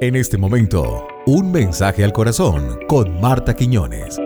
En este momento, un mensaje al corazón con Marta Quiñones.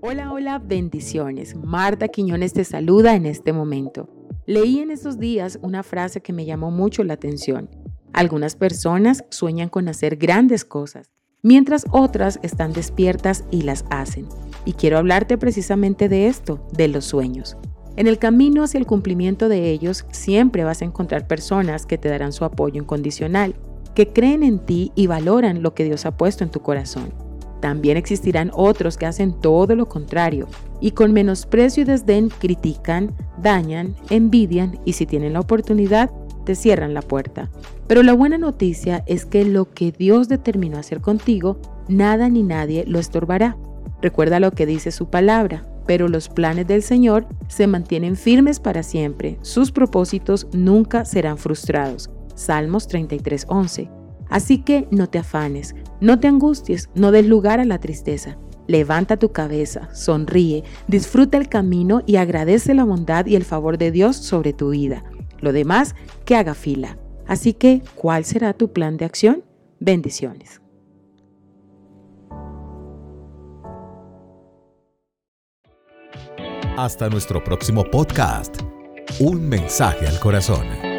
Hola, hola, bendiciones. Marta Quiñones te saluda en este momento. Leí en estos días una frase que me llamó mucho la atención. Algunas personas sueñan con hacer grandes cosas, mientras otras están despiertas y las hacen. Y quiero hablarte precisamente de esto, de los sueños. En el camino hacia el cumplimiento de ellos siempre vas a encontrar personas que te darán su apoyo incondicional, que creen en ti y valoran lo que Dios ha puesto en tu corazón. También existirán otros que hacen todo lo contrario y con menosprecio y desdén critican, dañan, envidian y si tienen la oportunidad te cierran la puerta. Pero la buena noticia es que lo que Dios determinó hacer contigo, nada ni nadie lo estorbará. Recuerda lo que dice su palabra, pero los planes del Señor se mantienen firmes para siempre. Sus propósitos nunca serán frustrados. Salmos 33:11. Así que no te afanes, no te angusties, no des lugar a la tristeza. Levanta tu cabeza, sonríe, disfruta el camino y agradece la bondad y el favor de Dios sobre tu vida. Lo demás, que haga fila. Así que, ¿cuál será tu plan de acción? Bendiciones. Hasta nuestro próximo podcast. Un mensaje al corazón.